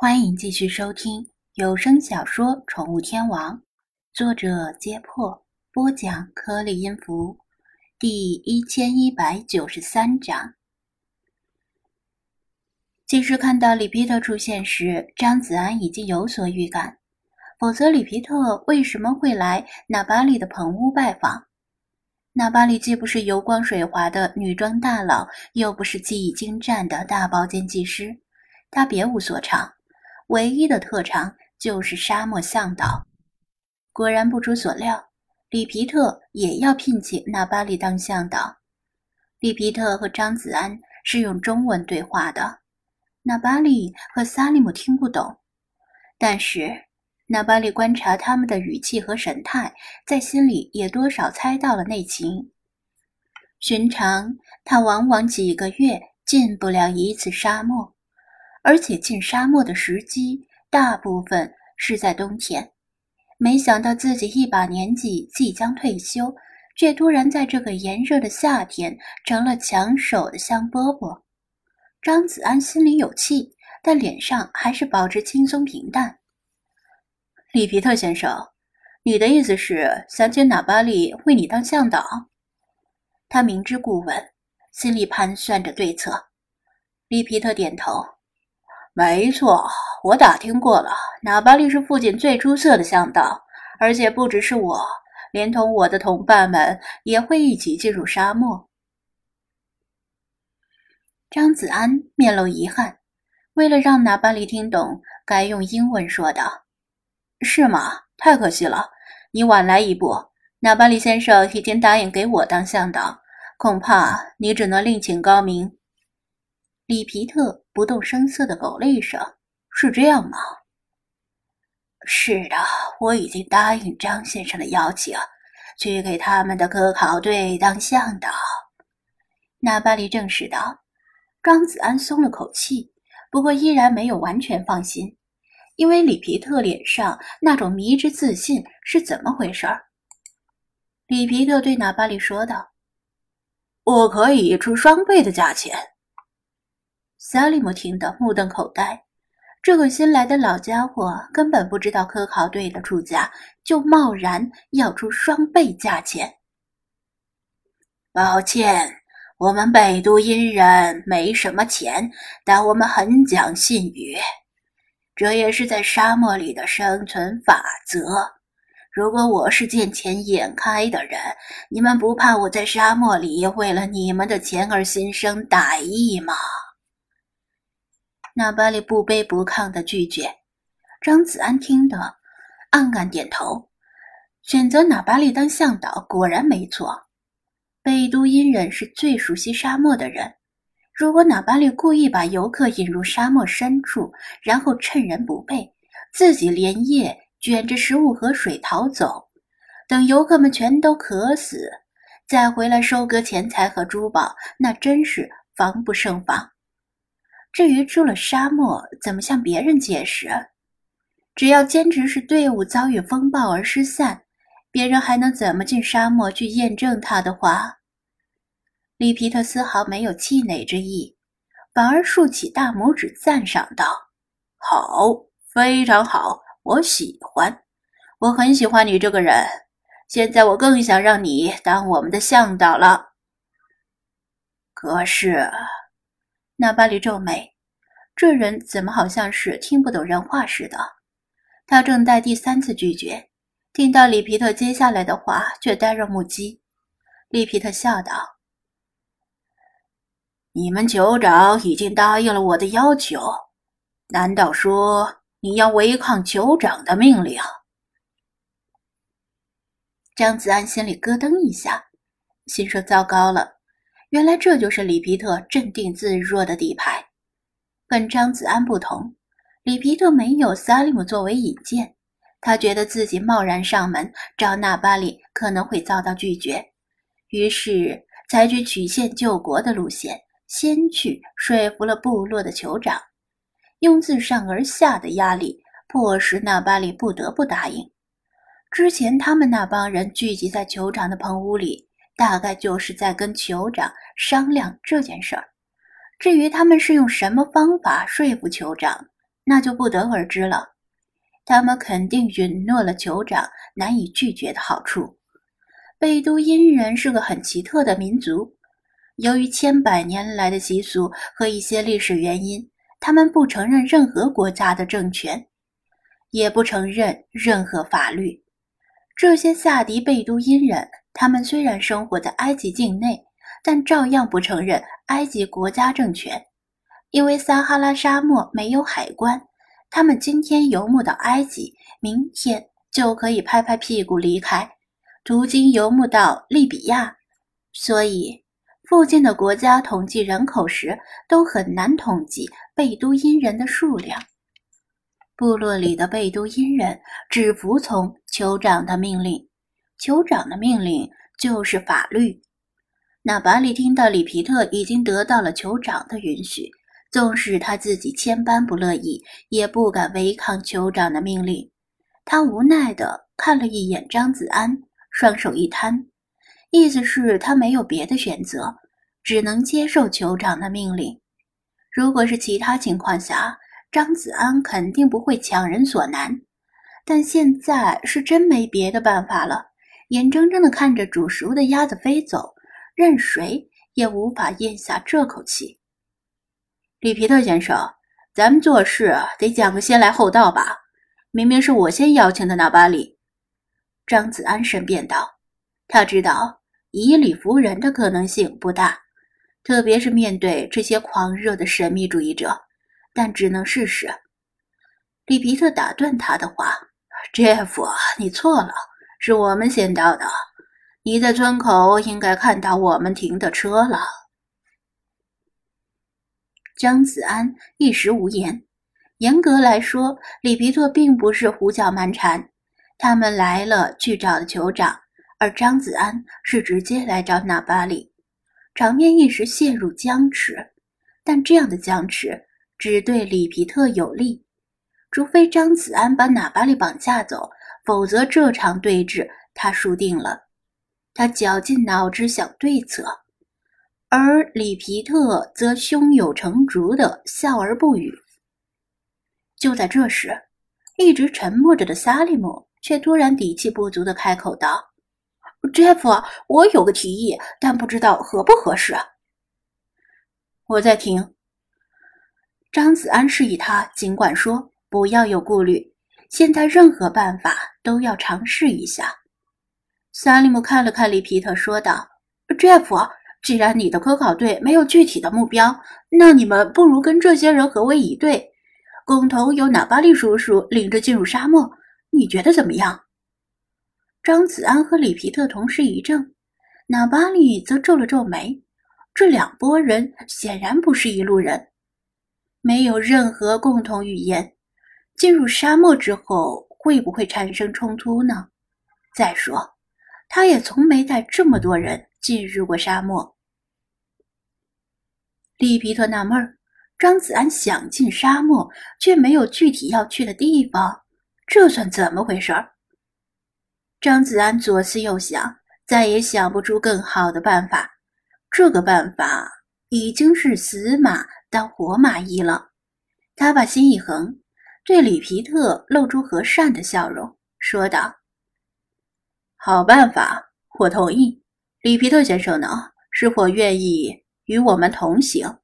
欢迎继续收听有声小说《宠物天王》，作者：揭破，播讲：颗粒音符，第一千一百九十三章。其实看到里皮特出现时，张子安已经有所预感，否则里皮特为什么会来纳巴里的棚屋拜访？纳巴里既不是油光水滑的女装大佬，又不是技艺精湛的大包间技师，他别无所长。唯一的特长就是沙漠向导。果然不出所料，里皮特也要聘请纳巴里当向导。里皮特和张子安是用中文对话的，纳巴里和萨利姆听不懂。但是纳巴里观察他们的语气和神态，在心里也多少猜到了内情。寻常他往往几个月进不了一次沙漠。而且进沙漠的时机大部分是在冬天，没想到自己一把年纪即将退休，却突然在这个炎热的夏天成了抢手的香饽饽。张子安心里有气，但脸上还是保持轻松平淡。里皮特先生，你的意思是想请纳巴利为你当向导？他明知故问，心里盘算着对策。里皮特点头。没错，我打听过了，纳巴利是附近最出色的向导，而且不只是我，连同我的同伴们也会一起进入沙漠。张子安面露遗憾，为了让纳巴利听懂，改用英文说道：“是吗？太可惜了，你晚来一步。纳巴利先生已经答应给我当向导，恐怕你只能另请高明。”里皮特不动声色的吼了一声：“是这样吗？”“是的，我已经答应张先生的邀请，去给他们的科考队当向导。”纳巴里证实道。张子安松了口气，不过依然没有完全放心，因为里皮特脸上那种迷之自信是怎么回事？里皮特对纳巴里说道：“我可以出双倍的价钱。”萨利姆听得目瞪口呆，这个新来的老家伙根本不知道科考队的出价，就贸然要出双倍价钱。抱歉，我们北都阴人没什么钱，但我们很讲信誉，这也是在沙漠里的生存法则。如果我是见钱眼开的人，你们不怕我在沙漠里为了你们的钱而心生歹意吗？纳巴里不卑不亢的拒绝，张子安听得暗暗点头。选择纳巴利当向导果然没错。贝都因人是最熟悉沙漠的人，如果纳巴利故意把游客引入沙漠深处，然后趁人不备，自己连夜卷着食物和水逃走，等游客们全都渴死，再回来收割钱财和珠宝，那真是防不胜防。至于出了沙漠怎么向别人解释，只要坚持是队伍遭遇风暴而失散，别人还能怎么进沙漠去验证他的话？里皮特丝毫没有气馁之意，反而竖起大拇指赞赏道：“好，非常好，我喜欢，我很喜欢你这个人。现在我更想让你当我们的向导了。可是……”那巴里皱眉，这人怎么好像是听不懂人话似的？他正待第三次拒绝，听到里皮特接下来的话，却呆若木鸡。里皮特笑道：“你们酋长已经答应了我的要求，难道说你要违抗酋长的命令？”张子安心里咯噔一下，心说：“糟糕了。”原来这就是里皮特镇定自若的底牌。跟张子安不同，里皮特没有萨利姆作为引荐，他觉得自己贸然上门找纳巴里可能会遭到拒绝，于是采取曲线救国的路线，先去说服了部落的酋长，用自上而下的压力迫使纳巴里不得不答应。之前他们那帮人聚集在酋长的棚屋里。大概就是在跟酋长商量这件事儿。至于他们是用什么方法说服酋长，那就不得而知了。他们肯定允诺了酋长难以拒绝的好处。贝都因人是个很奇特的民族，由于千百年来的习俗和一些历史原因，他们不承认任何国家的政权，也不承认任何法律。这些萨迪贝都因人，他们虽然生活在埃及境内，但照样不承认埃及国家政权，因为撒哈拉沙漠没有海关，他们今天游牧到埃及，明天就可以拍拍屁股离开，途经游牧到利比亚，所以附近的国家统计人口时都很难统计贝都因人的数量。部落里的贝都因人只服从酋长的命令，酋长的命令就是法律。纳巴里听到里皮特已经得到了酋长的允许，纵使他自己千般不乐意，也不敢违抗酋长的命令。他无奈地看了一眼张子安，双手一摊，意思是他没有别的选择，只能接受酋长的命令。如果是其他情况下，张子安肯定不会强人所难，但现在是真没别的办法了。眼睁睁地看着煮熟的鸭子飞走，任谁也无法咽下这口气。里皮特先生，咱们做事得讲个先来后到吧？明明是我先邀请的那巴里。张子安申辩道：“他知道以理服人的可能性不大，特别是面对这些狂热的神秘主义者。”但只能试试。里皮特打断他的话：“Jeff，你错了，是我们先到的。你在村口应该看到我们停的车了。”张子安一时无言。严格来说，里皮特并不是胡搅蛮缠，他们来了去找的酋长，而张子安是直接来找纳巴里。场面一时陷入僵持，但这样的僵持。只对里皮特有利，除非张子安把纳巴里绑架走，否则这场对峙他输定了。他绞尽脑汁想对策，而里皮特则胸有成竹的笑而不语。就在这时，一直沉默着的萨利姆却突然底气不足的开口道：“Jeff，我有个提议，但不知道合不合适。”我在听。张子安示意他尽管说，不要有顾虑。现在任何办法都要尝试一下。萨利姆看了看里皮特，说道：“Jeff，既然你的科考队没有具体的目标，那你们不如跟这些人合为一队，共同由纳巴利叔叔领着进入沙漠。你觉得怎么样？”张子安和里皮特同时一怔，纳巴利则皱了皱眉。这两拨人显然不是一路人。没有任何共同语言，进入沙漠之后会不会产生冲突呢？再说，他也从没带这么多人进入过沙漠。利皮特纳闷儿：张子安想进沙漠，却没有具体要去的地方，这算怎么回事儿？张子安左思右想，再也想不出更好的办法。这个办法已经是死马。当活马医了，他把心一横，对里皮特露出和善的笑容，说道：“好办法，我同意。里皮特先生呢？是否愿意与我们同行？”